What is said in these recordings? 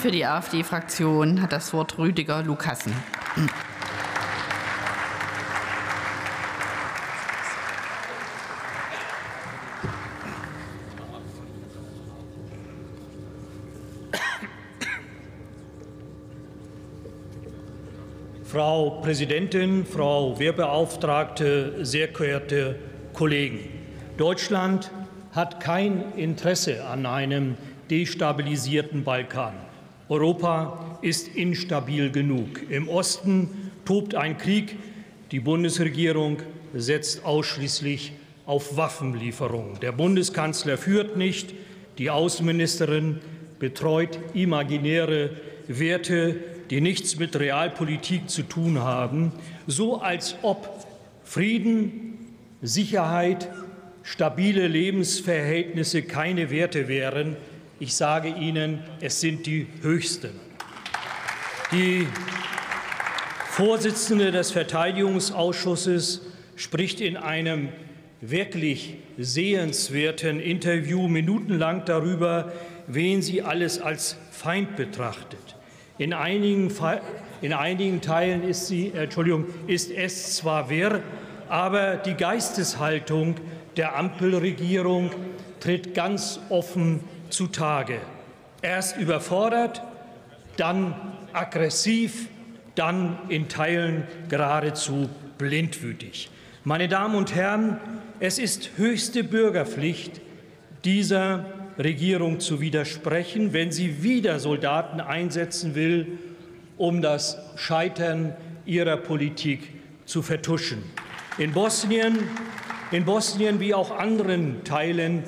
Für die AfD-Fraktion hat das Wort Rüdiger Lukassen. Frau Präsidentin, Frau Wehrbeauftragte, sehr geehrte Kollegen! Deutschland hat kein Interesse an einem destabilisierten Balkan. Europa ist instabil genug. Im Osten tobt ein Krieg. Die Bundesregierung setzt ausschließlich auf Waffenlieferungen. Der Bundeskanzler führt nicht. Die Außenministerin betreut imaginäre Werte, die nichts mit Realpolitik zu tun haben, so als ob Frieden, Sicherheit, stabile Lebensverhältnisse keine Werte wären. Ich sage Ihnen, es sind die höchsten. Die Vorsitzende des Verteidigungsausschusses spricht in einem wirklich sehenswerten Interview minutenlang darüber, wen sie alles als Feind betrachtet. In einigen, in einigen Teilen ist, sie, äh, Entschuldigung, ist es zwar wirr, aber die Geisteshaltung der Ampelregierung tritt ganz offen zutage. Erst überfordert, dann aggressiv, dann in Teilen geradezu blindwütig. Meine Damen und Herren, es ist höchste Bürgerpflicht, dieser Regierung zu widersprechen, wenn sie wieder Soldaten einsetzen will, um das Scheitern ihrer Politik zu vertuschen. In Bosnien, in Bosnien wie auch anderen Teilen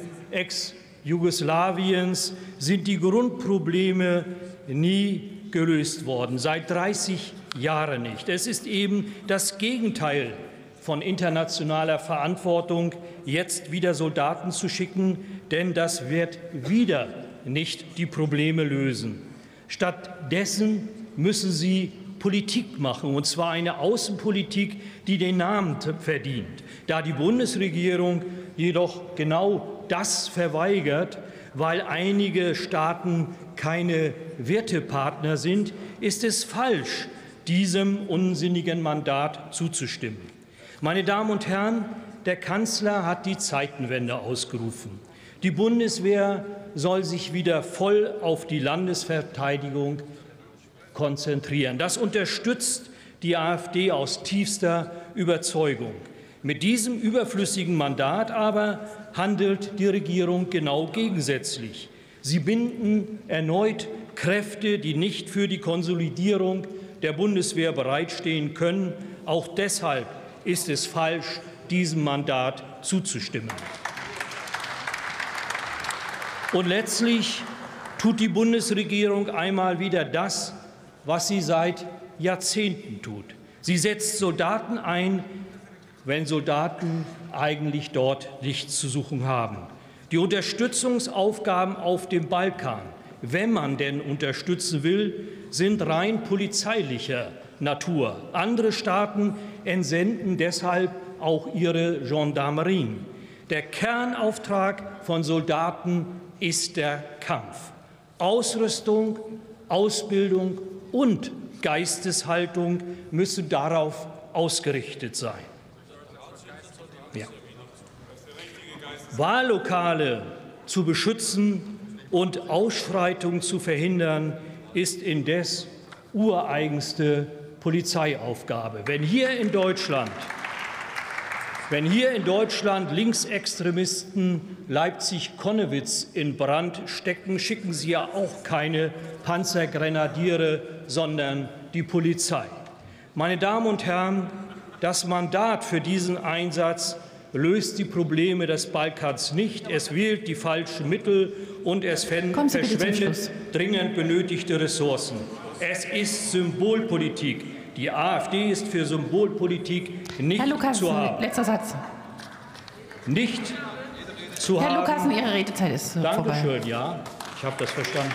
Ex-Jugoslawiens sind die Grundprobleme nie gelöst worden, seit 30 Jahren nicht. Es ist eben das Gegenteil von internationaler Verantwortung, jetzt wieder Soldaten zu schicken, denn das wird wieder nicht die Probleme lösen. Stattdessen müssen sie Politik machen, und zwar eine Außenpolitik, die den Namen verdient. Da die Bundesregierung jedoch genau das verweigert, weil einige Staaten keine Wertepartner sind, ist es falsch, diesem unsinnigen Mandat zuzustimmen. Meine Damen und Herren, der Kanzler hat die Zeitenwende ausgerufen. Die Bundeswehr soll sich wieder voll auf die Landesverteidigung konzentrieren. Das unterstützt die AfD aus tiefster Überzeugung. Mit diesem überflüssigen Mandat aber handelt die Regierung genau gegensätzlich. Sie binden erneut Kräfte, die nicht für die Konsolidierung der Bundeswehr bereitstehen können. Auch deshalb ist es falsch, diesem Mandat zuzustimmen. Und letztlich tut die Bundesregierung einmal wieder das, was sie seit Jahrzehnten tut. Sie setzt Soldaten ein, wenn Soldaten eigentlich dort nichts zu suchen haben. Die Unterstützungsaufgaben auf dem Balkan, wenn man denn unterstützen will, sind rein polizeilicher Natur. Andere Staaten entsenden deshalb auch ihre Gendarmerien. Der Kernauftrag von Soldaten ist der Kampf. Ausrüstung, Ausbildung und Geisteshaltung müssen darauf ausgerichtet sein. Ja. Wahllokale zu beschützen und Ausschreitungen zu verhindern, ist indes ureigenste Polizeiaufgabe. Wenn hier in Deutschland wenn hier in Deutschland Linksextremisten Leipzig-Konnewitz in Brand stecken, schicken sie ja auch keine Panzergrenadiere, sondern die Polizei. Meine Damen und Herren, das Mandat für diesen Einsatz löst die Probleme des Balkans nicht. Es wählt die falschen Mittel und es verschwendet dringend benötigte Ressourcen. Es ist Symbolpolitik. Die AfD ist für Symbolpolitik nicht Herr Lukassen, zu haben. Letzter Satz. Nicht zu Herr haben. Lukassen, Ihre Redezeit ist Dankeschön, vorbei. ja. Ich habe das verstanden.